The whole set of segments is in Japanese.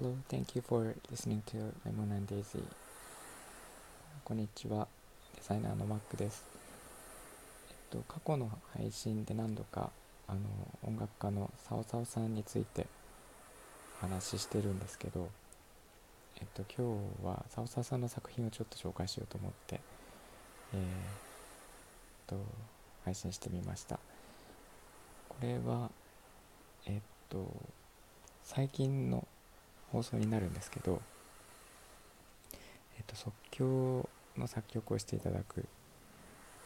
Hello, thank you for listening to Lemon and Daisy. こんにちは、デザイナーのマックです。えっと、過去の配信で何度かあの音楽家のサオサオさんについてお話ししてるんですけど、えっと、今日はサオサオさんの作品をちょっと紹介しようと思って、えー、っと、配信してみました。これは、えっと、最近の放送になるんですけど、えっと、即興の作曲をしていただく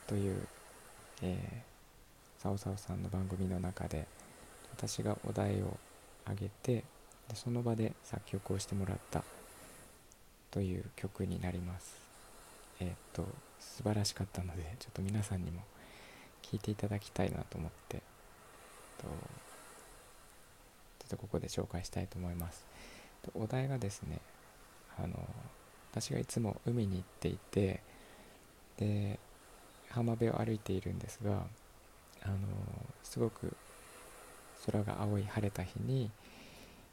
という、えー、サオサオさんの番組の中で私がお題をあげてでその場で作曲をしてもらったという曲になります。えー、っと素晴らしかったのでちょっと皆さんにも聴いていただきたいなと思ってとちょっとここで紹介したいと思います。お題がですねあの私がいつも海に行っていてで浜辺を歩いているんですがあのすごく空が青い晴れた日に、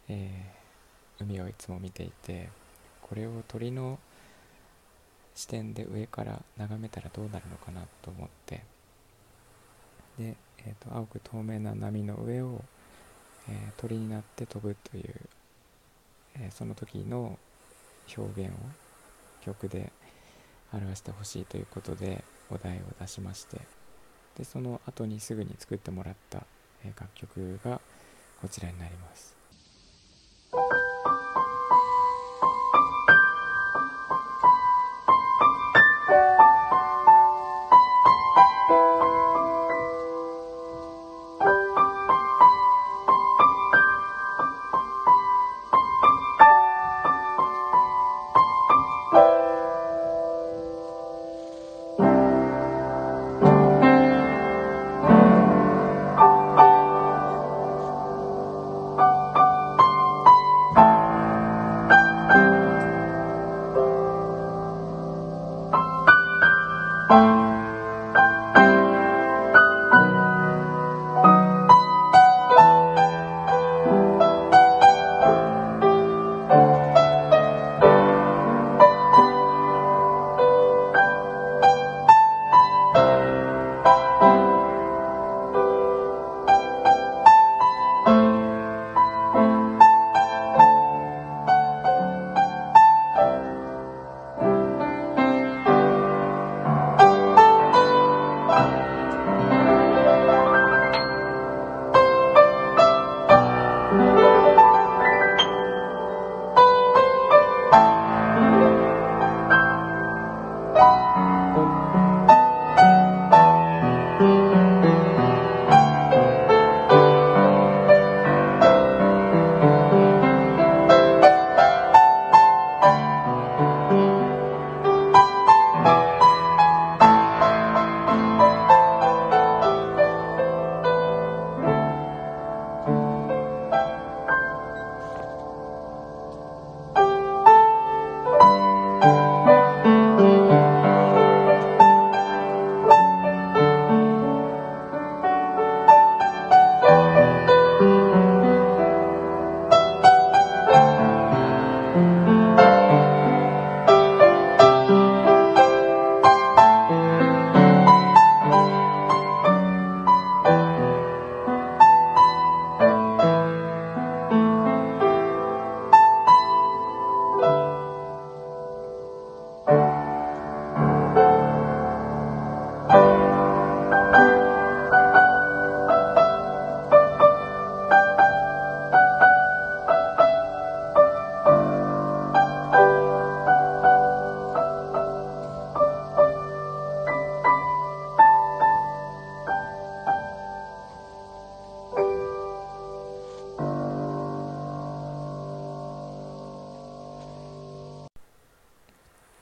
えー、海をいつも見ていてこれを鳥の視点で上から眺めたらどうなるのかなと思ってで、えーと、青く透明な波の上を、えー、鳥になって飛ぶという、え、その時の表現を曲で表してほしいということでお題を出しましてでその後にすぐに作ってもらった、楽曲がこちらになります。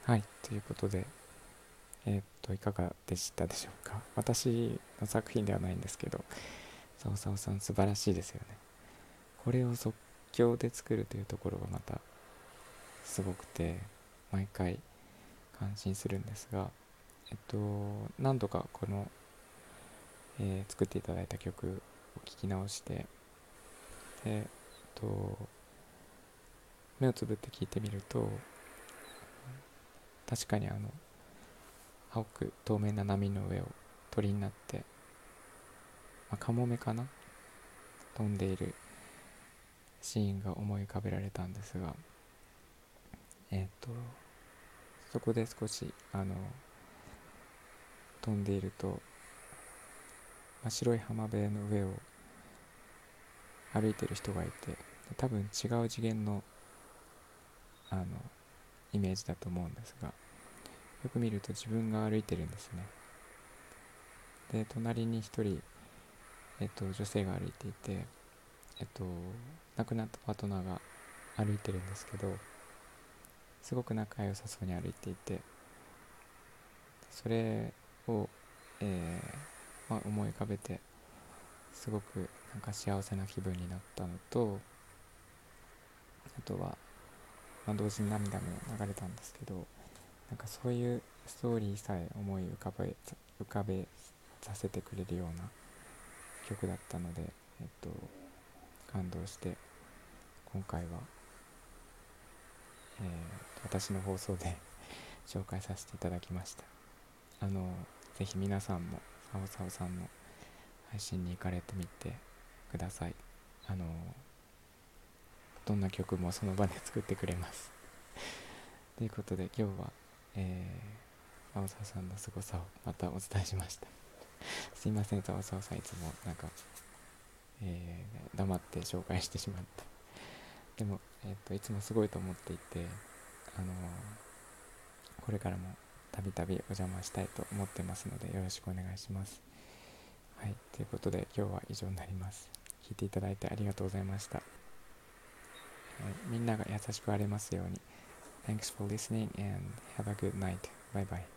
はい、ということで、えー、っと、いかがでしたでしょうか？私の作品ではないんですけど、さおさおさん素晴らしいですよね。これを即興で作るというところがまたすごくて、毎回感心するんですが、えっと、何度かこの、えー、作っていただいた曲を聴き直して、で、えっと、目をつぶって聞いてみると確かにあの青く透明な波の上を鳥になって、まあ、カモメかな？飛んでいるシーンが思い浮かべられたんですがえっ、とそこで少しあの飛んでいると、まあ、白い浜辺の上を歩いてる人がいて多分違う次元のあのイメージだと思うんですがよく見ると自分が歩いてるんですね。で隣に一人、えっと、女性が歩いていてえっと亡くなったパートナーが歩いてるんですけどすごく仲良さそうに歩いていてそれを、えー、まあ、思い浮かべてすごくなんか幸せな気分になったのとあとは、まあ、同時に涙も流れたんですけどなんかそういうストーリーさえ思い浮かべ浮かべさせてくれるような曲だったので、えっと、感動して今回は、えー、私の放送で 紹介させていただきました。あのぜひ皆さんもさおさおさんの配信に行かれてみてください。あのどんな曲もその場で作ってくれます。ということで今日は、えー、青沢さんの凄さをまたお伝えしました。すいません青沢さんいつもなんか、えー、黙って紹介してしまって。でも、えーと、いつもすごいと思っていてあのこれからもたびたびお邪魔したいと思ってますのでよろしくお願いします。はいということで今日は以上になります。聞いていただいてありがとうございました、みんなが優しくありますように Thanks for listening and have a good night. Bye bye.